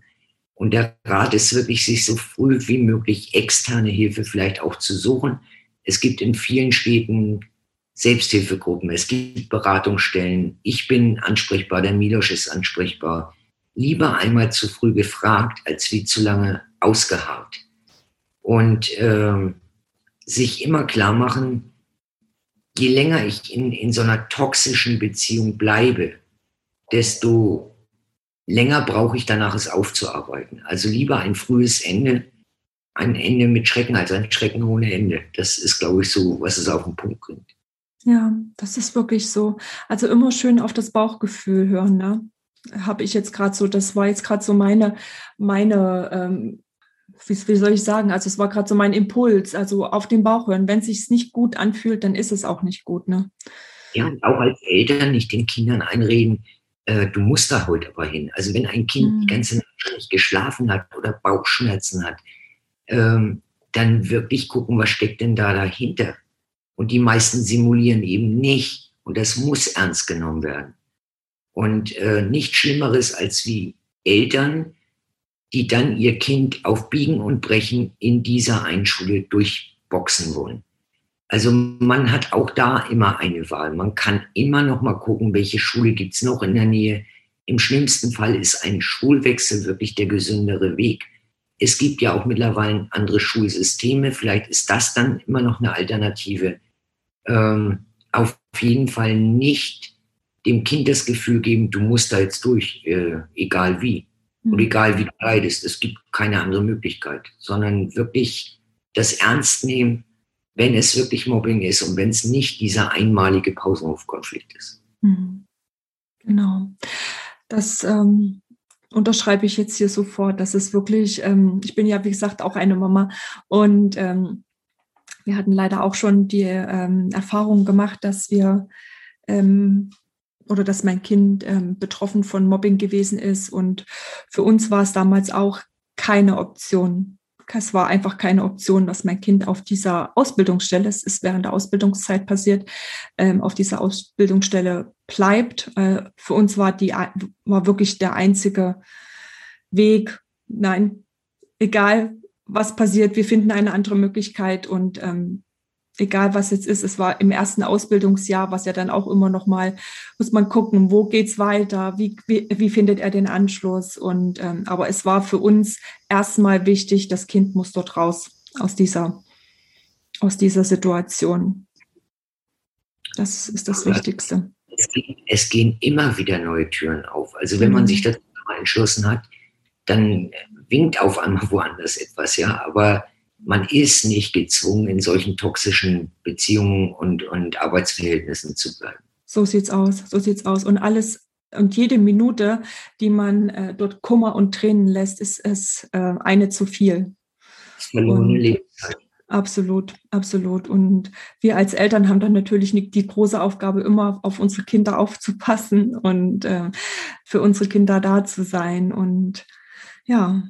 Und der Rat ist wirklich, sich so früh wie möglich externe Hilfe vielleicht auch zu suchen. Es gibt in vielen Städten Selbsthilfegruppen, es gibt Beratungsstellen. Ich bin ansprechbar, der Milosch ist ansprechbar. Lieber einmal zu früh gefragt, als wie zu lange ausgeharrt. Und ähm, sich immer klar machen, je länger ich in, in so einer toxischen Beziehung bleibe, desto länger brauche ich danach, es aufzuarbeiten. Also lieber ein frühes Ende, ein Ende mit Schrecken als ein Schrecken ohne Ende. Das ist, glaube ich, so, was es auf den Punkt bringt. Ja, das ist wirklich so. Also immer schön auf das Bauchgefühl hören, ne? Habe ich jetzt gerade so, das war jetzt gerade so meine, meine ähm, wie, wie soll ich sagen, also es war gerade so mein Impuls, also auf den Bauch hören. Wenn es sich nicht gut anfühlt, dann ist es auch nicht gut. Ne? Ja, und auch als Eltern nicht den Kindern einreden, äh, du musst da heute aber hin. Also wenn ein Kind mhm. die ganze Nacht nicht geschlafen hat oder Bauchschmerzen hat, ähm, dann wirklich gucken, was steckt denn da dahinter. Und die meisten simulieren eben nicht. Und das muss ernst genommen werden. Und äh, nichts Schlimmeres als wie Eltern, die dann ihr Kind auf Biegen und Brechen in dieser Einschule durchboxen wollen. Also man hat auch da immer eine Wahl. Man kann immer noch mal gucken, welche Schule gibt's noch in der Nähe. Im schlimmsten Fall ist ein Schulwechsel wirklich der gesündere Weg. Es gibt ja auch mittlerweile andere Schulsysteme. Vielleicht ist das dann immer noch eine Alternative. Ähm, auf jeden Fall nicht dem Kind das Gefühl geben, du musst da jetzt durch, äh, egal wie. Und hm. egal wie du leidest, es gibt keine andere Möglichkeit, sondern wirklich das Ernst nehmen, wenn es wirklich Mobbing ist und wenn es nicht dieser einmalige Pausenhofkonflikt ist. Hm. Genau. Das ähm, unterschreibe ich jetzt hier sofort. Das ist wirklich, ähm, ich bin ja, wie gesagt, auch eine Mama und ähm, wir hatten leider auch schon die ähm, Erfahrung gemacht, dass wir ähm, oder dass mein Kind ähm, betroffen von Mobbing gewesen ist. Und für uns war es damals auch keine Option. Es war einfach keine Option, dass mein Kind auf dieser Ausbildungsstelle, es ist während der Ausbildungszeit passiert, ähm, auf dieser Ausbildungsstelle bleibt. Äh, für uns war die war wirklich der einzige Weg. Nein, egal was passiert, wir finden eine andere Möglichkeit und ähm, egal was jetzt ist, es war im ersten Ausbildungsjahr, was ja dann auch immer noch mal, muss man gucken, wo geht's weiter, wie, wie, wie findet er den Anschluss und ähm, aber es war für uns erstmal wichtig, das Kind muss dort raus aus dieser, aus dieser Situation. Das ist das Wichtigste. Es, es gehen immer wieder neue Türen auf. Also wenn man mhm. sich dazu entschlossen hat, dann winkt auf einmal woanders etwas, ja, aber man ist nicht gezwungen, in solchen toxischen Beziehungen und, und Arbeitsverhältnissen zu bleiben. So sieht's aus, so sieht's aus. Und alles und jede Minute, die man äh, dort Kummer und Tränen lässt, ist es äh, eine zu viel. Verlorene Lebenszeit. Absolut, absolut. Und wir als Eltern haben dann natürlich die große Aufgabe, immer auf unsere Kinder aufzupassen und äh, für unsere Kinder da zu sein. Und ja,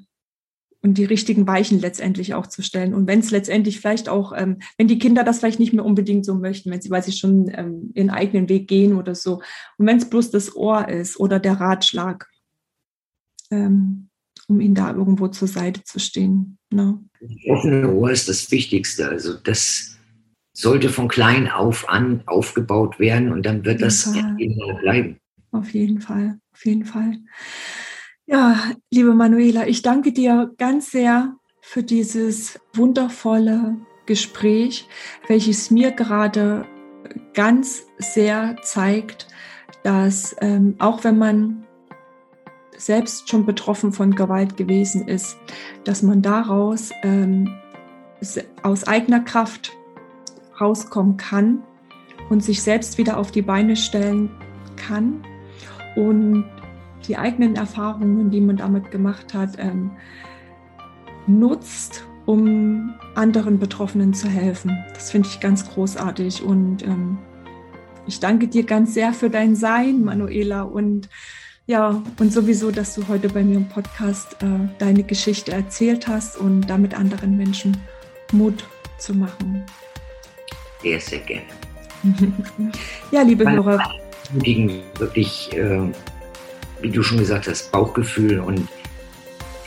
und die richtigen Weichen letztendlich auch zu stellen. Und wenn es letztendlich vielleicht auch, ähm, wenn die Kinder das vielleicht nicht mehr unbedingt so möchten, wenn sie, weil sie schon ähm, ihren eigenen Weg gehen oder so. Und wenn es bloß das Ohr ist oder der Ratschlag, ähm, um ihnen da irgendwo zur Seite zu stehen. Ne? Offene Ohr ist das Wichtigste. Also das sollte von klein auf an aufgebaut werden und dann wird das immer bleiben. Auf jeden Fall, auf jeden Fall. Ja, liebe Manuela, ich danke dir ganz sehr für dieses wundervolle Gespräch, welches mir gerade ganz sehr zeigt, dass ähm, auch wenn man selbst schon betroffen von Gewalt gewesen ist, dass man daraus ähm, aus eigener Kraft rauskommen kann und sich selbst wieder auf die Beine stellen kann. Und die eigenen Erfahrungen, die man damit gemacht hat, ähm, nutzt, um anderen Betroffenen zu helfen. Das finde ich ganz großartig und ähm, ich danke dir ganz sehr für dein Sein, Manuela. Und Ja, und sowieso, dass du heute bei mir im Podcast äh, deine Geschichte erzählt hast und damit anderen Menschen Mut zu machen. Sehr, sehr gerne. ja, liebe Hörer. Gegen wirklich, äh, wie du schon gesagt hast, Bauchgefühl und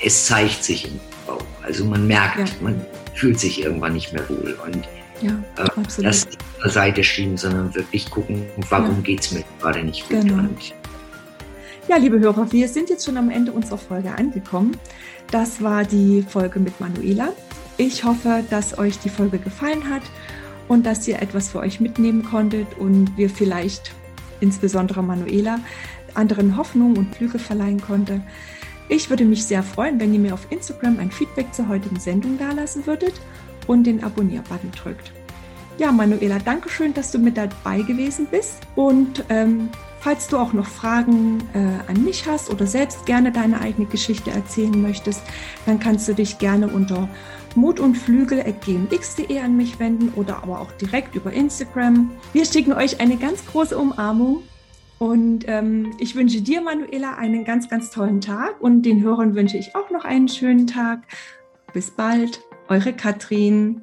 es zeigt sich im Bauch. Also man merkt, ja. man fühlt sich irgendwann nicht mehr wohl. Und ja, äh, das nicht zur Seite schieben, sondern wirklich gucken, warum ja. geht es mir gerade nicht gut. Genau. Ja, liebe Hörer, wir sind jetzt schon am Ende unserer Folge angekommen. Das war die Folge mit Manuela. Ich hoffe, dass euch die Folge gefallen hat und dass ihr etwas für euch mitnehmen konntet und wir vielleicht, insbesondere Manuela, anderen Hoffnung und Flüge verleihen konnte. Ich würde mich sehr freuen, wenn ihr mir auf Instagram ein Feedback zur heutigen Sendung dalassen würdet und den Abonnier-Button drückt. Ja, Manuela, danke schön, dass du mit dabei gewesen bist und ähm, Falls du auch noch Fragen äh, an mich hast oder selbst gerne deine eigene Geschichte erzählen möchtest, dann kannst du dich gerne unter Mut und Flügel.gmx.de an mich wenden oder aber auch direkt über Instagram. Wir schicken euch eine ganz große Umarmung und ähm, ich wünsche dir, Manuela, einen ganz, ganz tollen Tag und den Hörern wünsche ich auch noch einen schönen Tag. Bis bald, eure Katrin.